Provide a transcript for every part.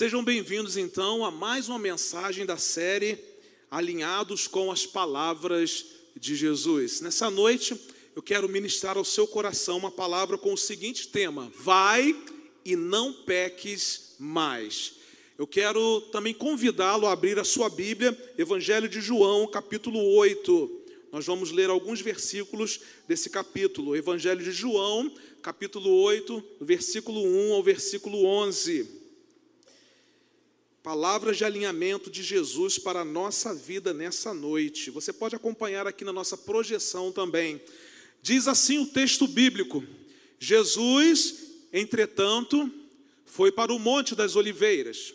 Sejam bem-vindos então a mais uma mensagem da série Alinhados com as Palavras de Jesus. Nessa noite eu quero ministrar ao seu coração uma palavra com o seguinte tema: Vai e não peques mais. Eu quero também convidá-lo a abrir a sua Bíblia, Evangelho de João, capítulo 8. Nós vamos ler alguns versículos desse capítulo. Evangelho de João, capítulo 8, versículo 1 ao versículo 11. Palavras de alinhamento de Jesus para a nossa vida nessa noite. Você pode acompanhar aqui na nossa projeção também. Diz assim o texto bíblico: Jesus, entretanto, foi para o Monte das Oliveiras.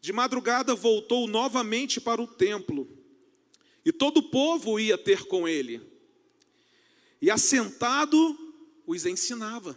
De madrugada voltou novamente para o templo, e todo o povo ia ter com ele. E assentado os ensinava.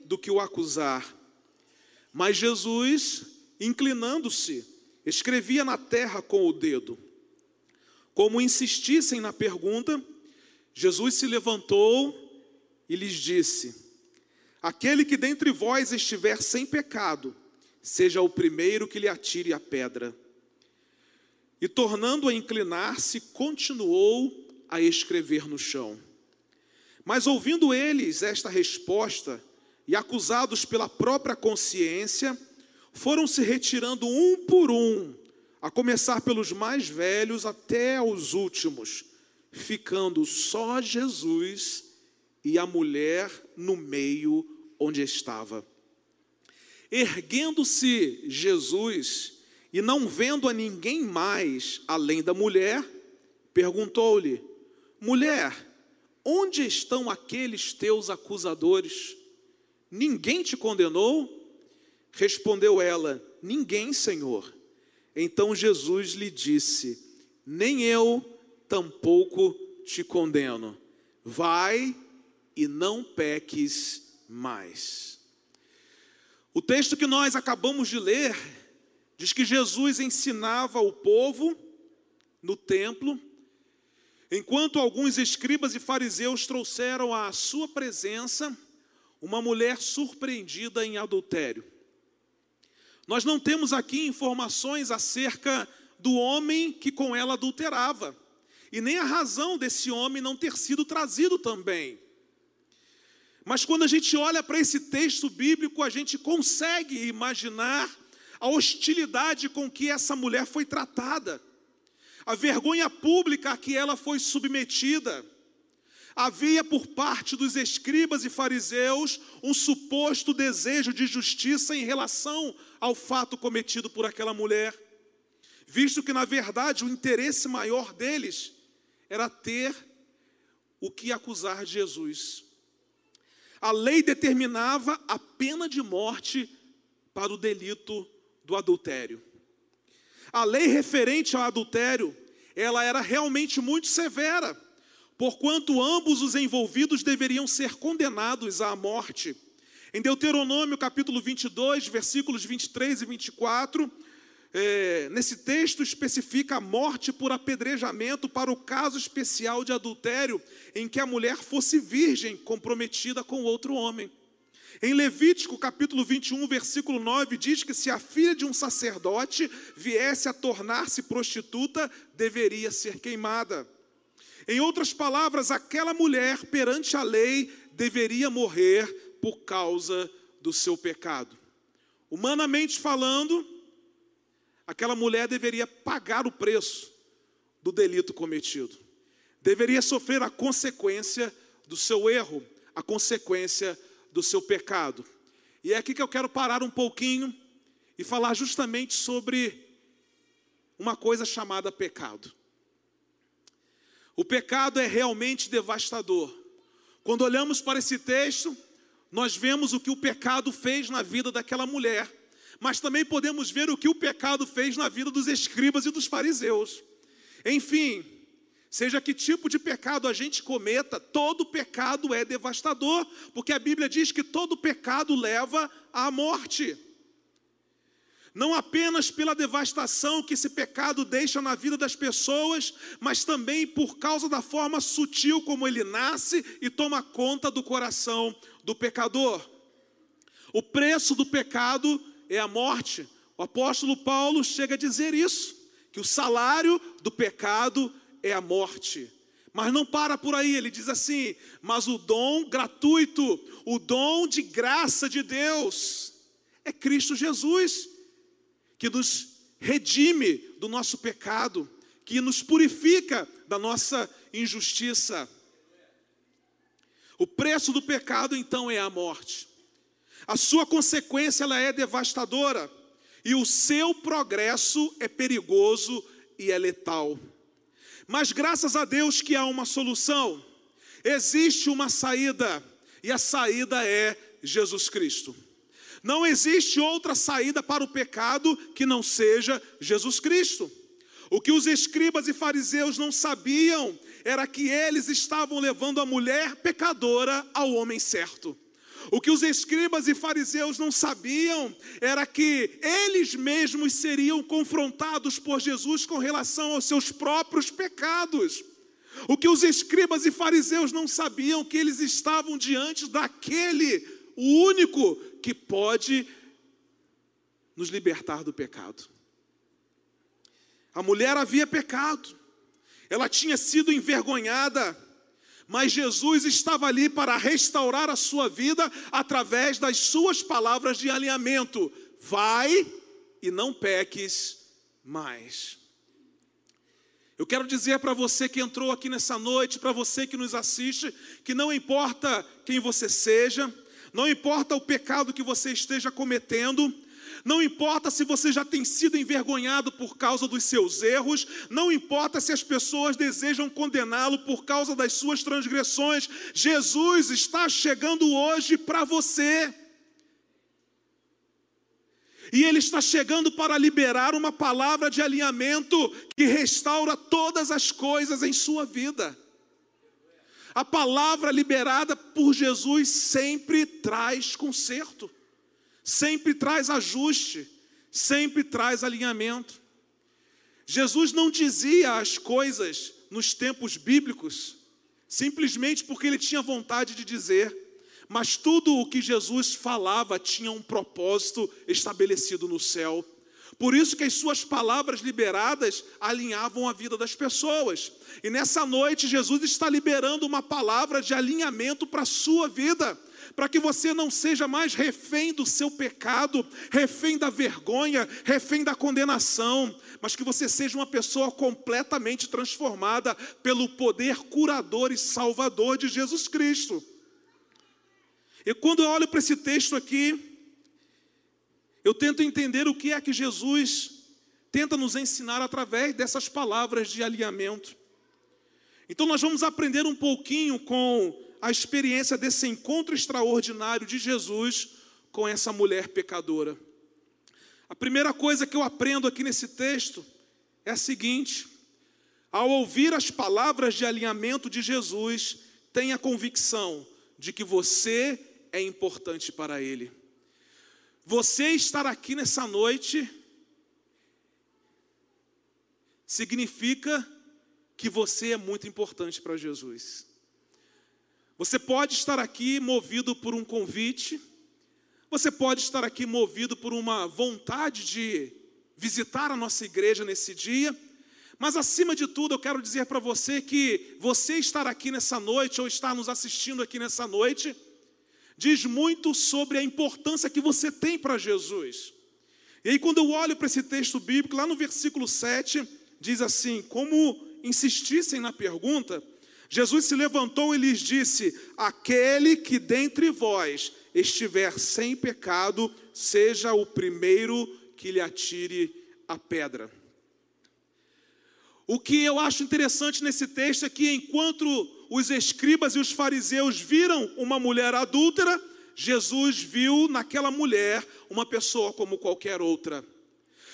do que o acusar. Mas Jesus, inclinando-se, escrevia na terra com o dedo. Como insistissem na pergunta, Jesus se levantou e lhes disse: Aquele que dentre vós estiver sem pecado, seja o primeiro que lhe atire a pedra. E tornando a inclinar-se, continuou a escrever no chão. Mas ouvindo eles esta resposta, e acusados pela própria consciência, foram se retirando um por um, a começar pelos mais velhos até os últimos, ficando só Jesus e a mulher no meio onde estava. Erguendo-se Jesus e não vendo a ninguém mais além da mulher, perguntou-lhe: Mulher, onde estão aqueles teus acusadores? Ninguém te condenou? Respondeu ela: Ninguém, Senhor. Então Jesus lhe disse: Nem eu tampouco te condeno. Vai e não peques mais. O texto que nós acabamos de ler diz que Jesus ensinava o povo no templo, enquanto alguns escribas e fariseus trouxeram à sua presença uma mulher surpreendida em adultério. Nós não temos aqui informações acerca do homem que com ela adulterava, e nem a razão desse homem não ter sido trazido também. Mas quando a gente olha para esse texto bíblico, a gente consegue imaginar a hostilidade com que essa mulher foi tratada, a vergonha pública a que ela foi submetida Havia por parte dos escribas e fariseus um suposto desejo de justiça em relação ao fato cometido por aquela mulher, visto que, na verdade, o interesse maior deles era ter o que acusar Jesus. A lei determinava a pena de morte para o delito do adultério. A lei referente ao adultério, ela era realmente muito severa porquanto ambos os envolvidos deveriam ser condenados à morte. Em Deuteronômio capítulo 22, versículos 23 e 24, é, nesse texto especifica a morte por apedrejamento para o caso especial de adultério em que a mulher fosse virgem comprometida com outro homem. Em Levítico capítulo 21, versículo 9, diz que se a filha de um sacerdote viesse a tornar-se prostituta, deveria ser queimada. Em outras palavras, aquela mulher perante a lei deveria morrer por causa do seu pecado. Humanamente falando, aquela mulher deveria pagar o preço do delito cometido. Deveria sofrer a consequência do seu erro, a consequência do seu pecado. E é aqui que eu quero parar um pouquinho e falar justamente sobre uma coisa chamada pecado. O pecado é realmente devastador. Quando olhamos para esse texto, nós vemos o que o pecado fez na vida daquela mulher. mas também podemos ver o que o pecado fez na vida dos escribas e dos fariseus. Enfim, seja que tipo de pecado a gente cometa, todo pecado é devastador, porque a Bíblia diz que todo pecado leva à morte. Não apenas pela devastação que esse pecado deixa na vida das pessoas, mas também por causa da forma sutil como ele nasce e toma conta do coração do pecador. O preço do pecado é a morte. O apóstolo Paulo chega a dizer isso, que o salário do pecado é a morte. Mas não para por aí, ele diz assim: mas o dom gratuito, o dom de graça de Deus, é Cristo Jesus que nos redime do nosso pecado, que nos purifica da nossa injustiça. O preço do pecado então é a morte. A sua consequência ela é devastadora e o seu progresso é perigoso e é letal. Mas graças a Deus que há uma solução. Existe uma saída e a saída é Jesus Cristo. Não existe outra saída para o pecado que não seja Jesus Cristo. O que os escribas e fariseus não sabiam era que eles estavam levando a mulher pecadora ao homem certo. O que os escribas e fariseus não sabiam era que eles mesmos seriam confrontados por Jesus com relação aos seus próprios pecados. O que os escribas e fariseus não sabiam que eles estavam diante daquele o único que pode nos libertar do pecado. A mulher havia pecado, ela tinha sido envergonhada, mas Jesus estava ali para restaurar a sua vida através das suas palavras de alinhamento: vai e não peques mais. Eu quero dizer para você que entrou aqui nessa noite, para você que nos assiste, que não importa quem você seja, não importa o pecado que você esteja cometendo, não importa se você já tem sido envergonhado por causa dos seus erros, não importa se as pessoas desejam condená-lo por causa das suas transgressões, Jesus está chegando hoje para você. E Ele está chegando para liberar uma palavra de alinhamento que restaura todas as coisas em sua vida. A palavra liberada por Jesus sempre traz conserto, sempre traz ajuste, sempre traz alinhamento. Jesus não dizia as coisas nos tempos bíblicos simplesmente porque ele tinha vontade de dizer, mas tudo o que Jesus falava tinha um propósito estabelecido no céu. Por isso que as suas palavras liberadas alinhavam a vida das pessoas. E nessa noite Jesus está liberando uma palavra de alinhamento para a sua vida, para que você não seja mais refém do seu pecado, refém da vergonha, refém da condenação, mas que você seja uma pessoa completamente transformada pelo poder curador e salvador de Jesus Cristo. E quando eu olho para esse texto aqui, eu tento entender o que é que Jesus tenta nos ensinar através dessas palavras de alinhamento. Então, nós vamos aprender um pouquinho com a experiência desse encontro extraordinário de Jesus com essa mulher pecadora. A primeira coisa que eu aprendo aqui nesse texto é a seguinte: ao ouvir as palavras de alinhamento de Jesus, tenha convicção de que você é importante para Ele. Você estar aqui nessa noite significa que você é muito importante para Jesus. Você pode estar aqui movido por um convite, você pode estar aqui movido por uma vontade de visitar a nossa igreja nesse dia, mas acima de tudo eu quero dizer para você que você estar aqui nessa noite ou estar nos assistindo aqui nessa noite, diz muito sobre a importância que você tem para Jesus. E aí, quando eu olho para esse texto bíblico, lá no versículo 7, diz assim: Como insistissem na pergunta, Jesus se levantou e lhes disse: Aquele que dentre vós estiver sem pecado, seja o primeiro que lhe atire a pedra. O que eu acho interessante nesse texto é que enquanto os escribas e os fariseus viram uma mulher adúltera, Jesus viu naquela mulher uma pessoa como qualquer outra.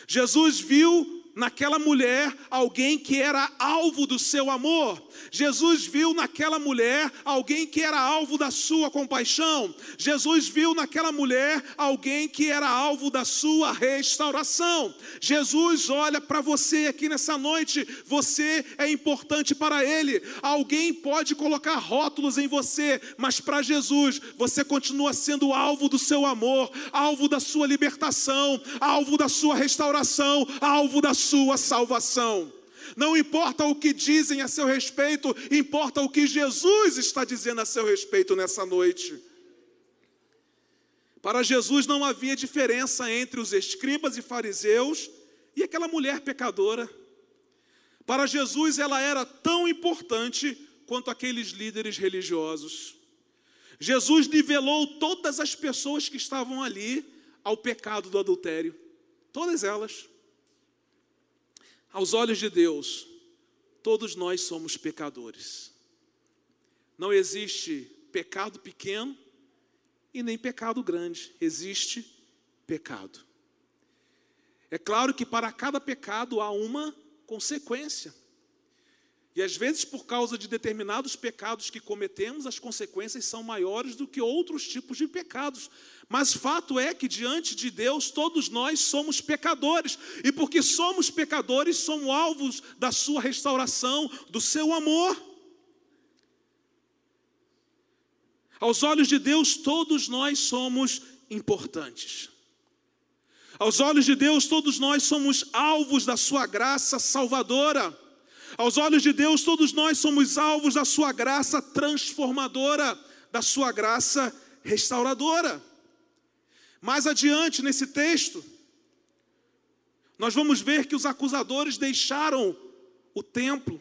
Jesus viu naquela mulher alguém que era alvo do seu amor. Jesus viu naquela mulher alguém que era alvo da sua compaixão. Jesus viu naquela mulher alguém que era alvo da sua restauração. Jesus olha para você aqui nessa noite, você é importante para ele. Alguém pode colocar rótulos em você, mas para Jesus, você continua sendo alvo do seu amor, alvo da sua libertação, alvo da sua restauração, alvo da sua salvação. Não importa o que dizem a seu respeito, importa o que Jesus está dizendo a seu respeito nessa noite. Para Jesus não havia diferença entre os escribas e fariseus e aquela mulher pecadora. Para Jesus ela era tão importante quanto aqueles líderes religiosos. Jesus nivelou todas as pessoas que estavam ali ao pecado do adultério, todas elas. Aos olhos de Deus, todos nós somos pecadores. Não existe pecado pequeno e nem pecado grande, existe pecado. É claro que para cada pecado há uma consequência. E às vezes, por causa de determinados pecados que cometemos, as consequências são maiores do que outros tipos de pecados. Mas fato é que diante de Deus todos nós somos pecadores, e porque somos pecadores, somos alvos da sua restauração, do seu amor. Aos olhos de Deus, todos nós somos importantes. Aos olhos de Deus, todos nós somos alvos da sua graça salvadora. Aos olhos de Deus, todos nós somos alvos da sua graça transformadora, da sua graça restauradora. Mais adiante nesse texto, nós vamos ver que os acusadores deixaram o templo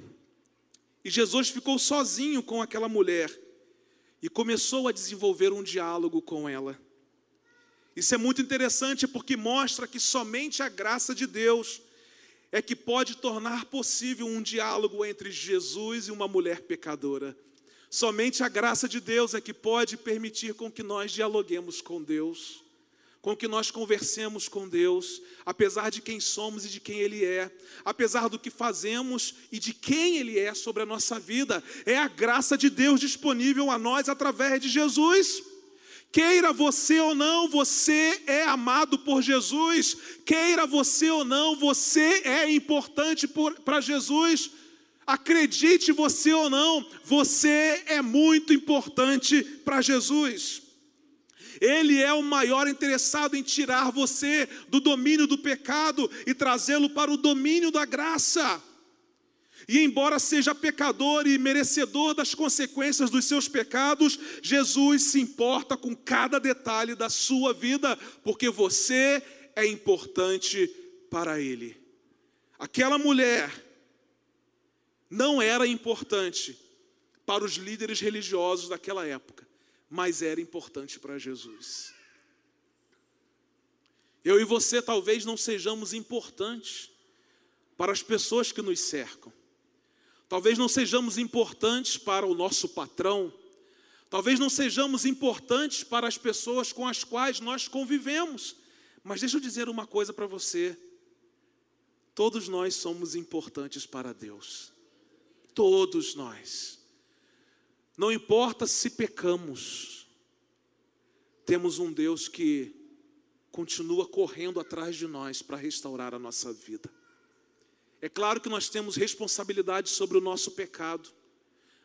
e Jesus ficou sozinho com aquela mulher e começou a desenvolver um diálogo com ela. Isso é muito interessante porque mostra que somente a graça de Deus é que pode tornar possível um diálogo entre Jesus e uma mulher pecadora. Somente a graça de Deus é que pode permitir com que nós dialoguemos com Deus com que nós conversemos com Deus, apesar de quem somos e de quem Ele é, apesar do que fazemos e de quem Ele é sobre a nossa vida. É a graça de Deus disponível a nós através de Jesus. Queira você ou não, você é amado por Jesus. Queira você ou não, você é importante para Jesus. Acredite você ou não, você é muito importante para Jesus. Ele é o maior interessado em tirar você do domínio do pecado e trazê-lo para o domínio da graça. E embora seja pecador e merecedor das consequências dos seus pecados, Jesus se importa com cada detalhe da sua vida, porque você é importante para Ele. Aquela mulher não era importante para os líderes religiosos daquela época mas era importante para Jesus. Eu e você talvez não sejamos importantes para as pessoas que nos cercam. Talvez não sejamos importantes para o nosso patrão. Talvez não sejamos importantes para as pessoas com as quais nós convivemos. Mas deixa eu dizer uma coisa para você. Todos nós somos importantes para Deus. Todos nós. Não importa se pecamos, temos um Deus que continua correndo atrás de nós para restaurar a nossa vida. É claro que nós temos responsabilidade sobre o nosso pecado,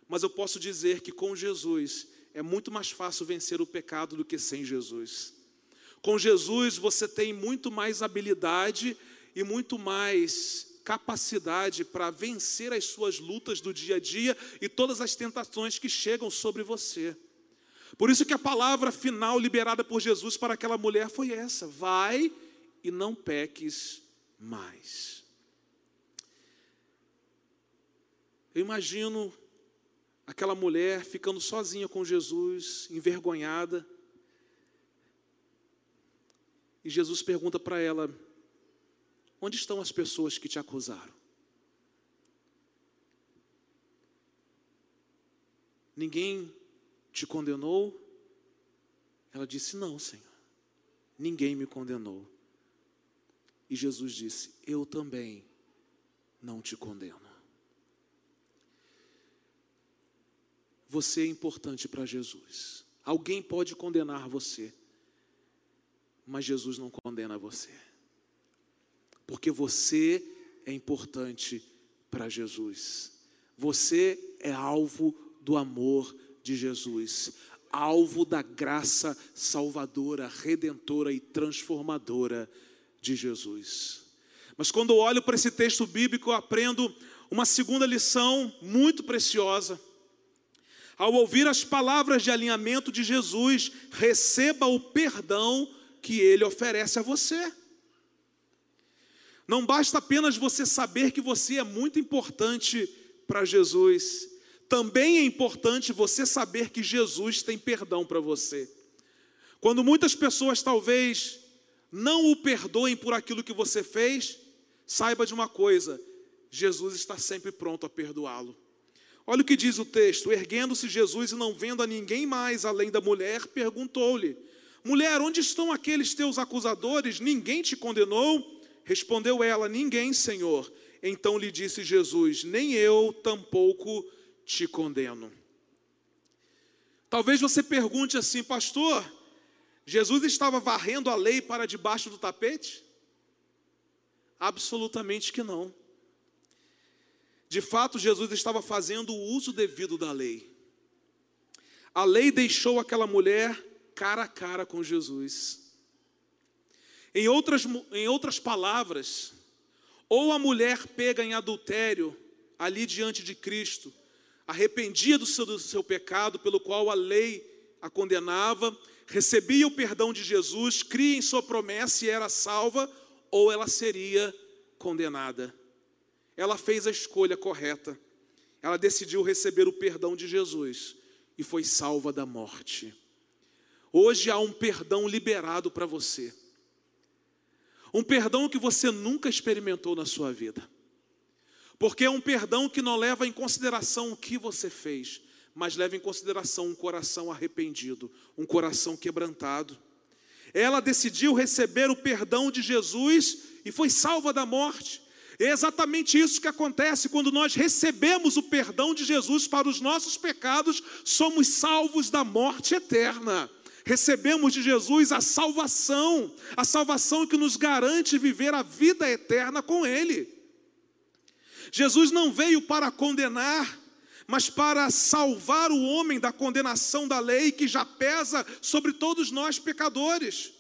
mas eu posso dizer que com Jesus é muito mais fácil vencer o pecado do que sem Jesus. Com Jesus você tem muito mais habilidade e muito mais capacidade para vencer as suas lutas do dia a dia e todas as tentações que chegam sobre você. Por isso que a palavra final liberada por Jesus para aquela mulher foi essa: vai e não peques mais. Eu imagino aquela mulher ficando sozinha com Jesus, envergonhada. E Jesus pergunta para ela: Onde estão as pessoas que te acusaram? Ninguém te condenou? Ela disse: Não, Senhor, ninguém me condenou. E Jesus disse: Eu também não te condeno. Você é importante para Jesus. Alguém pode condenar você, mas Jesus não condena você, porque você é importante para Jesus. Você é alvo do amor de Jesus, alvo da graça salvadora, redentora e transformadora de Jesus. Mas quando olho para esse texto bíblico, eu aprendo uma segunda lição muito preciosa. Ao ouvir as palavras de alinhamento de Jesus, receba o perdão que ele oferece a você. Não basta apenas você saber que você é muito importante para Jesus, também é importante você saber que Jesus tem perdão para você. Quando muitas pessoas talvez não o perdoem por aquilo que você fez, saiba de uma coisa: Jesus está sempre pronto a perdoá-lo. Olha o que diz o texto: erguendo-se Jesus e não vendo a ninguém mais além da mulher, perguntou-lhe: Mulher, onde estão aqueles teus acusadores? Ninguém te condenou? Respondeu ela: Ninguém, Senhor. Então lhe disse Jesus: Nem eu tampouco te condeno. Talvez você pergunte assim, pastor, Jesus estava varrendo a lei para debaixo do tapete? Absolutamente que não. De fato, Jesus estava fazendo o uso devido da lei. A lei deixou aquela mulher cara a cara com Jesus. Em outras, em outras palavras, ou a mulher pega em adultério ali diante de Cristo, arrependia do seu, do seu pecado pelo qual a lei a condenava, recebia o perdão de Jesus, cria em sua promessa e era salva, ou ela seria condenada. Ela fez a escolha correta. Ela decidiu receber o perdão de Jesus e foi salva da morte. Hoje há um perdão liberado para você. Um perdão que você nunca experimentou na sua vida. Porque é um perdão que não leva em consideração o que você fez, mas leva em consideração um coração arrependido, um coração quebrantado. Ela decidiu receber o perdão de Jesus e foi salva da morte. É exatamente isso que acontece quando nós recebemos o perdão de Jesus para os nossos pecados, somos salvos da morte eterna. Recebemos de Jesus a salvação, a salvação que nos garante viver a vida eterna com Ele. Jesus não veio para condenar, mas para salvar o homem da condenação da lei que já pesa sobre todos nós pecadores.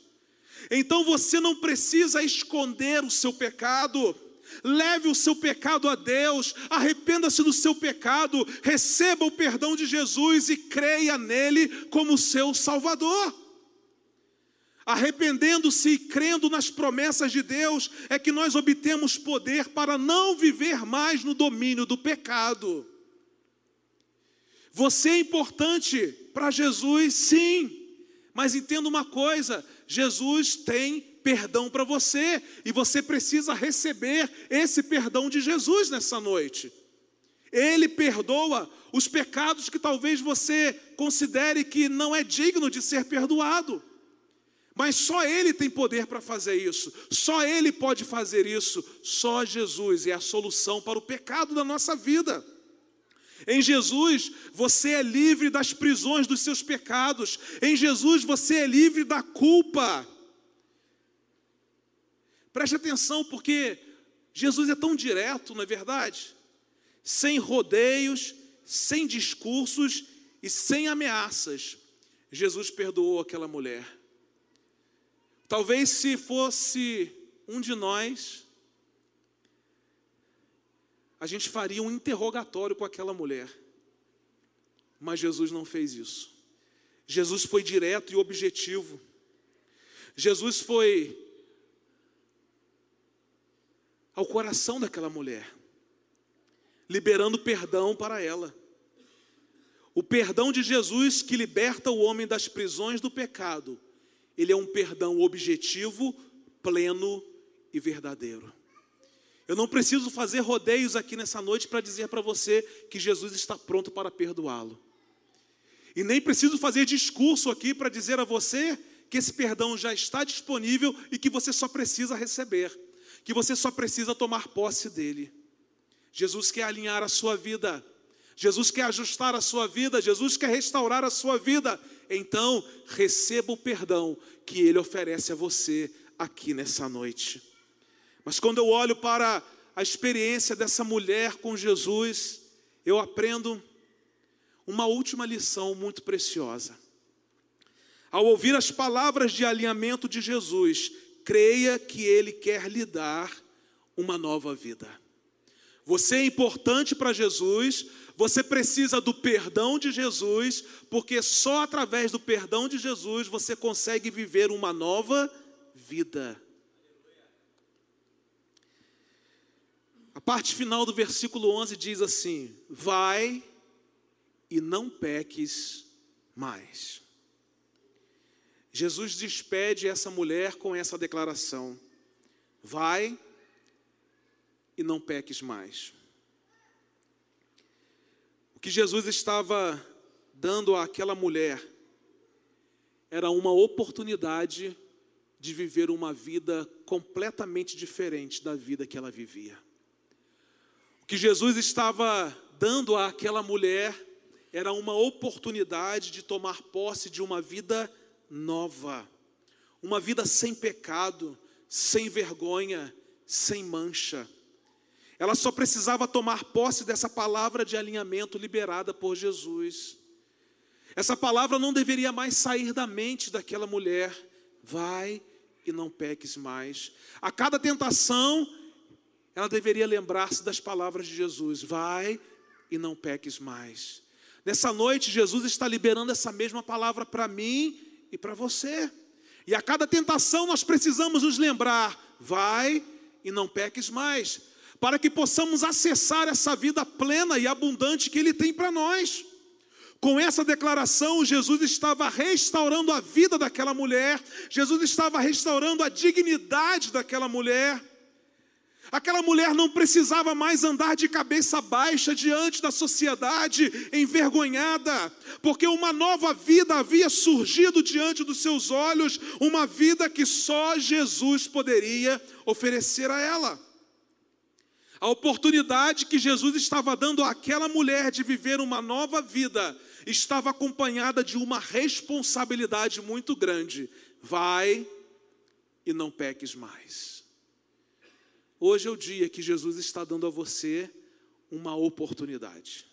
Então você não precisa esconder o seu pecado. Leve o seu pecado a Deus, arrependa-se do seu pecado, receba o perdão de Jesus e creia nele como seu Salvador. Arrependendo-se e crendo nas promessas de Deus, é que nós obtemos poder para não viver mais no domínio do pecado. Você é importante para Jesus, sim, mas entenda uma coisa: Jesus tem perdão para você e você precisa receber esse perdão de Jesus nessa noite. Ele perdoa os pecados que talvez você considere que não é digno de ser perdoado. Mas só Ele tem poder para fazer isso, só Ele pode fazer isso, só Jesus é a solução para o pecado da nossa vida. Em Jesus você é livre das prisões dos seus pecados, em Jesus você é livre da culpa. Preste atenção, porque Jesus é tão direto, não é verdade? Sem rodeios, sem discursos e sem ameaças. Jesus perdoou aquela mulher. Talvez se fosse um de nós, a gente faria um interrogatório com aquela mulher. Mas Jesus não fez isso. Jesus foi direto e objetivo. Jesus foi ao coração daquela mulher, liberando perdão para ela. O perdão de Jesus que liberta o homem das prisões do pecado ele é um perdão objetivo, pleno e verdadeiro. Eu não preciso fazer rodeios aqui nessa noite para dizer para você que Jesus está pronto para perdoá-lo. E nem preciso fazer discurso aqui para dizer a você que esse perdão já está disponível e que você só precisa receber, que você só precisa tomar posse dele. Jesus quer alinhar a sua vida, Jesus quer ajustar a sua vida, Jesus quer restaurar a sua vida. Então, receba o perdão que ele oferece a você aqui nessa noite. Mas quando eu olho para a experiência dessa mulher com Jesus, eu aprendo uma última lição muito preciosa. Ao ouvir as palavras de alinhamento de Jesus, creia que Ele quer lhe dar uma nova vida. Você é importante para Jesus, você precisa do perdão de Jesus, porque só através do perdão de Jesus você consegue viver uma nova vida. Parte final do versículo 11 diz assim: Vai e não peques mais. Jesus despede essa mulher com essa declaração: Vai e não peques mais. O que Jesus estava dando àquela mulher era uma oportunidade de viver uma vida completamente diferente da vida que ela vivia. Que Jesus estava dando àquela mulher era uma oportunidade de tomar posse de uma vida nova, uma vida sem pecado, sem vergonha, sem mancha. Ela só precisava tomar posse dessa palavra de alinhamento liberada por Jesus. Essa palavra não deveria mais sair da mente daquela mulher. Vai e não peques mais. A cada tentação, ela deveria lembrar-se das palavras de Jesus: Vai e não peques mais. Nessa noite, Jesus está liberando essa mesma palavra para mim e para você. E a cada tentação nós precisamos nos lembrar: vai e não peques mais, para que possamos acessar essa vida plena e abundante que Ele tem para nós. Com essa declaração, Jesus estava restaurando a vida daquela mulher, Jesus estava restaurando a dignidade daquela mulher. Aquela mulher não precisava mais andar de cabeça baixa diante da sociedade, envergonhada, porque uma nova vida havia surgido diante dos seus olhos, uma vida que só Jesus poderia oferecer a ela. A oportunidade que Jesus estava dando àquela mulher de viver uma nova vida estava acompanhada de uma responsabilidade muito grande. Vai e não peques mais. Hoje é o dia que Jesus está dando a você uma oportunidade.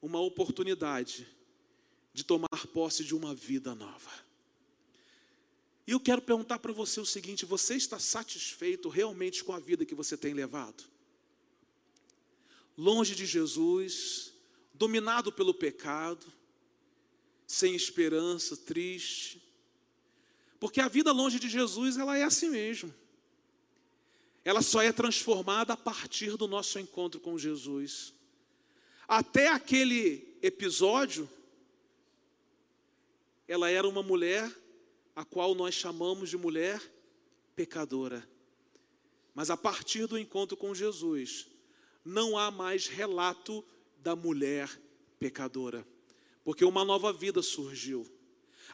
Uma oportunidade de tomar posse de uma vida nova. E eu quero perguntar para você o seguinte: você está satisfeito realmente com a vida que você tem levado? Longe de Jesus, dominado pelo pecado, sem esperança, triste. Porque a vida longe de Jesus, ela é assim mesmo ela só é transformada a partir do nosso encontro com Jesus. Até aquele episódio, ela era uma mulher a qual nós chamamos de mulher pecadora. Mas a partir do encontro com Jesus, não há mais relato da mulher pecadora, porque uma nova vida surgiu.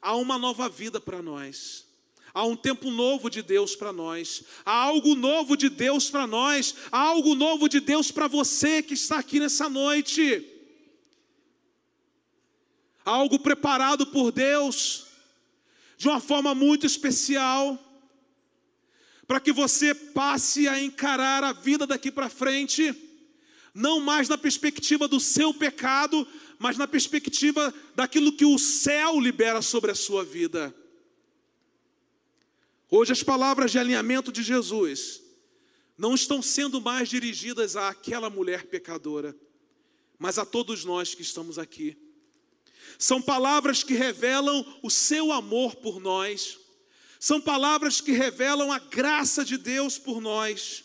Há uma nova vida para nós. Há um tempo novo de Deus para nós, há algo novo de Deus para nós, há algo novo de Deus para você que está aqui nessa noite. Há algo preparado por Deus, de uma forma muito especial, para que você passe a encarar a vida daqui para frente, não mais na perspectiva do seu pecado, mas na perspectiva daquilo que o céu libera sobre a sua vida. Hoje, as palavras de alinhamento de Jesus não estão sendo mais dirigidas àquela mulher pecadora, mas a todos nós que estamos aqui. São palavras que revelam o seu amor por nós, são palavras que revelam a graça de Deus por nós.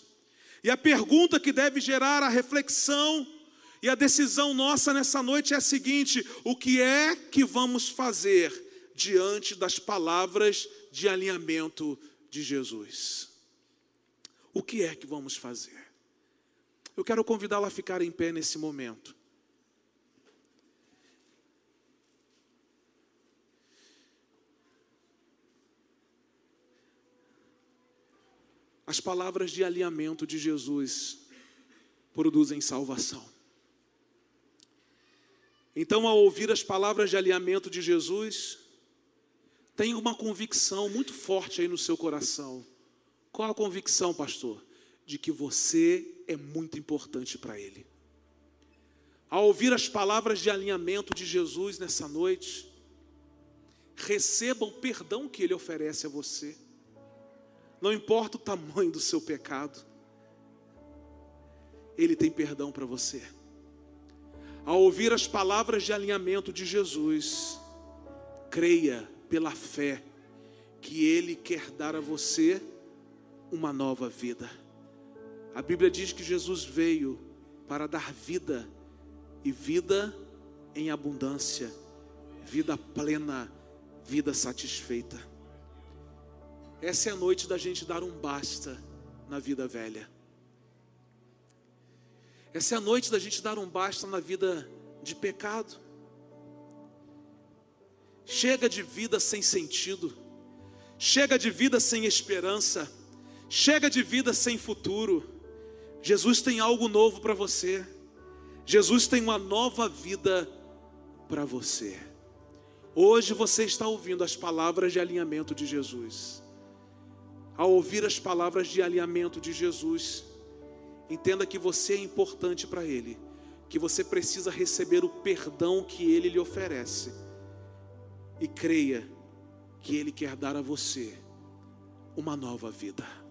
E a pergunta que deve gerar a reflexão e a decisão nossa nessa noite é a seguinte: o que é que vamos fazer diante das palavras de alinhamento de Jesus. O que é que vamos fazer? Eu quero convidá-la a ficar em pé nesse momento. As palavras de alinhamento de Jesus produzem salvação. Então, ao ouvir as palavras de alinhamento de Jesus, tenha uma convicção muito forte aí no seu coração. Qual a convicção, pastor? De que você é muito importante para Ele. Ao ouvir as palavras de alinhamento de Jesus nessa noite, receba o perdão que Ele oferece a você. Não importa o tamanho do seu pecado, Ele tem perdão para você. Ao ouvir as palavras de alinhamento de Jesus, creia pela fé que Ele quer dar a você uma nova vida. A Bíblia diz que Jesus veio para dar vida e vida em abundância, vida plena, vida satisfeita. Essa é a noite da gente dar um basta na vida velha. Essa é a noite da gente dar um basta na vida de pecado. Chega de vida sem sentido, chega de vida sem esperança, chega de vida sem futuro. Jesus tem algo novo para você, Jesus tem uma nova vida para você. Hoje você está ouvindo as palavras de alinhamento de Jesus. Ao ouvir as palavras de alinhamento de Jesus, entenda que você é importante para Ele, que você precisa receber o perdão que Ele lhe oferece e creia que Ele quer dar a você uma nova vida.